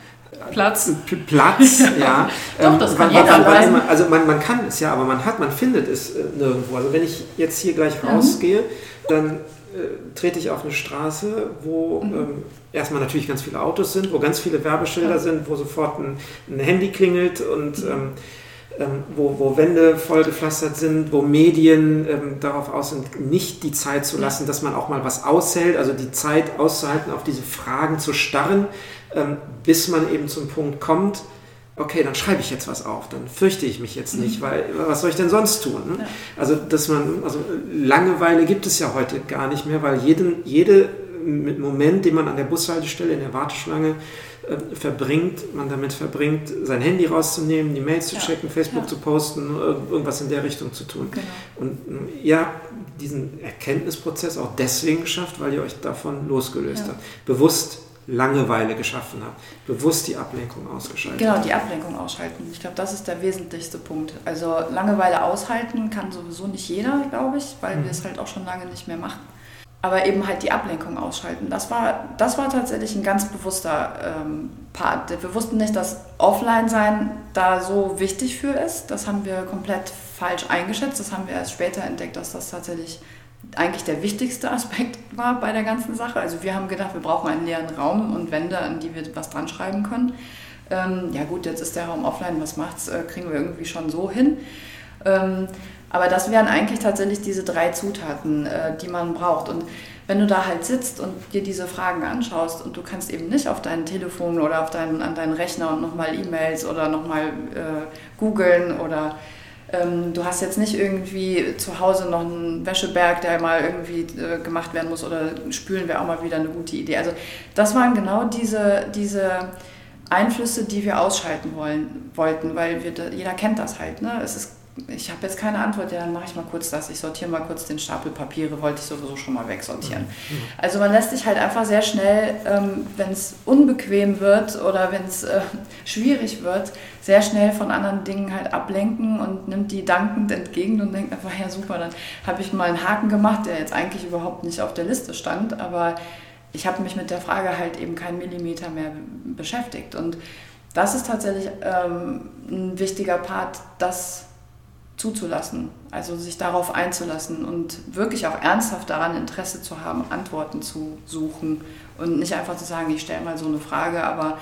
Platz. Platz, ja. Doch, das ähm, kann jeder man, man, Also man, man kann es ja, aber man hat, man findet es äh, nirgendwo. Also wenn ich jetzt hier gleich mhm. rausgehe, dann äh, trete ich auf eine Straße, wo mhm. ähm, erstmal natürlich ganz viele Autos sind, wo ganz viele Werbeschilder ja. sind, wo sofort ein, ein Handy klingelt und mhm. ähm, ähm, wo, wo Wände vollgepflastert sind, wo Medien ähm, darauf aus sind, nicht die Zeit zu lassen, dass man auch mal was aushält, also die Zeit auszuhalten, auf diese Fragen zu starren, bis man eben zum Punkt kommt, okay, dann schreibe ich jetzt was auf, dann fürchte ich mich jetzt nicht, mhm. weil was soll ich denn sonst tun? Ne? Ja. Also, dass man, also Langeweile gibt es ja heute gar nicht mehr, weil jeden, jede Moment, den man an der Bushaltestelle in der Warteschlange äh, verbringt, man damit verbringt, sein Handy rauszunehmen, die Mails zu ja. checken, Facebook ja. zu posten, irgendwas in der Richtung zu tun. Genau. Und ihr habt diesen Erkenntnisprozess auch deswegen geschafft, weil ihr euch davon losgelöst ja. habt. Bewusst Langeweile geschaffen habt, bewusst die Ablenkung ausgeschaltet. Genau, die Ablenkung ausschalten. Ich glaube, das ist der wesentlichste Punkt. Also Langeweile aushalten kann sowieso nicht jeder, glaube ich, weil mhm. wir es halt auch schon lange nicht mehr machen aber eben halt die Ablenkung ausschalten. Das war, das war tatsächlich ein ganz bewusster ähm, Part. Wir wussten nicht, dass Offline-Sein da so wichtig für ist. Das haben wir komplett falsch eingeschätzt. Das haben wir erst später entdeckt, dass das tatsächlich eigentlich der wichtigste Aspekt war bei der ganzen Sache. Also wir haben gedacht, wir brauchen einen leeren Raum und Wände, an die wir was dran schreiben können. Ähm, ja gut, jetzt ist der Raum offline, was macht's? Äh, kriegen wir irgendwie schon so hin. Ähm, Aber das wären eigentlich tatsächlich diese drei Zutaten, äh, die man braucht. Und wenn du da halt sitzt und dir diese Fragen anschaust und du kannst eben nicht auf dein Telefon oder auf deinen, an deinen Rechner und nochmal E-Mails oder nochmal äh, googeln oder du hast jetzt nicht irgendwie zu Hause noch einen Wäscheberg, der mal irgendwie äh, gemacht werden muss oder spülen wäre auch mal wieder eine gute Idee. Also das waren genau diese, diese Einflüsse, die wir ausschalten wollen, wollten, weil wir, jeder kennt das halt. Ne? Es ist ich habe jetzt keine Antwort, ja, dann mache ich mal kurz das. Ich sortiere mal kurz den Stapel Papiere, wollte ich sowieso schon mal wegsortieren. Also man lässt sich halt einfach sehr schnell, ähm, wenn es unbequem wird oder wenn es äh, schwierig wird, sehr schnell von anderen Dingen halt ablenken und nimmt die dankend entgegen und denkt einfach, ja super, dann habe ich mal einen Haken gemacht, der jetzt eigentlich überhaupt nicht auf der Liste stand, aber ich habe mich mit der Frage halt eben keinen Millimeter mehr beschäftigt. Und das ist tatsächlich ähm, ein wichtiger Part, dass zuzulassen, also sich darauf einzulassen und wirklich auch ernsthaft daran Interesse zu haben, Antworten zu suchen und nicht einfach zu sagen, ich stelle mal so eine Frage, aber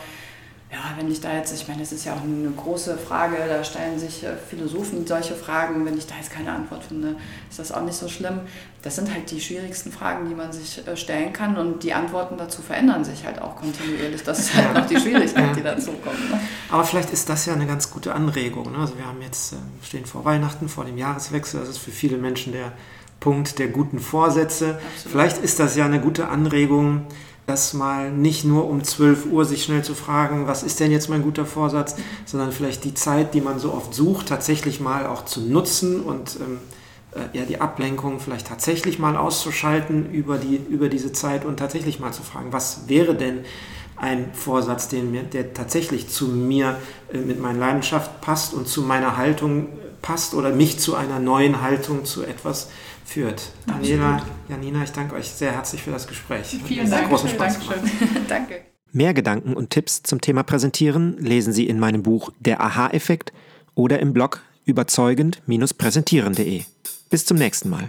ja, wenn ich da jetzt, ich meine, das ist ja auch eine große Frage, da stellen sich äh, Philosophen solche Fragen, wenn ich da jetzt keine Antwort finde, ist das auch nicht so schlimm. Das sind halt die schwierigsten Fragen, die man sich äh, stellen kann und die Antworten dazu verändern sich halt auch kontinuierlich. Das ist halt noch die Schwierigkeit, die dazu kommt. Ne? Aber vielleicht ist das ja eine ganz gute Anregung. Ne? Also wir haben jetzt, ähm, stehen vor Weihnachten, vor dem Jahreswechsel, das ist für viele Menschen der Punkt der guten Vorsätze. Absolut. Vielleicht ist das ja eine gute Anregung, das mal nicht nur um 12 Uhr sich schnell zu fragen, was ist denn jetzt mein guter Vorsatz, sondern vielleicht die Zeit, die man so oft sucht, tatsächlich mal auch zu nutzen und ähm, äh, ja, die Ablenkung vielleicht tatsächlich mal auszuschalten über, die, über diese Zeit und tatsächlich mal zu fragen, was wäre denn ein Vorsatz, den mir, der tatsächlich zu mir äh, mit meiner Leidenschaft passt und zu meiner Haltung passt oder mich zu einer neuen Haltung, zu etwas führt. Daniela, Janina, ich danke euch sehr herzlich für das Gespräch. Vielen Dank. Großen Spaß danke. Mehr Gedanken und Tipps zum Thema Präsentieren lesen Sie in meinem Buch Der Aha-Effekt oder im Blog überzeugend-präsentieren.de. Bis zum nächsten Mal.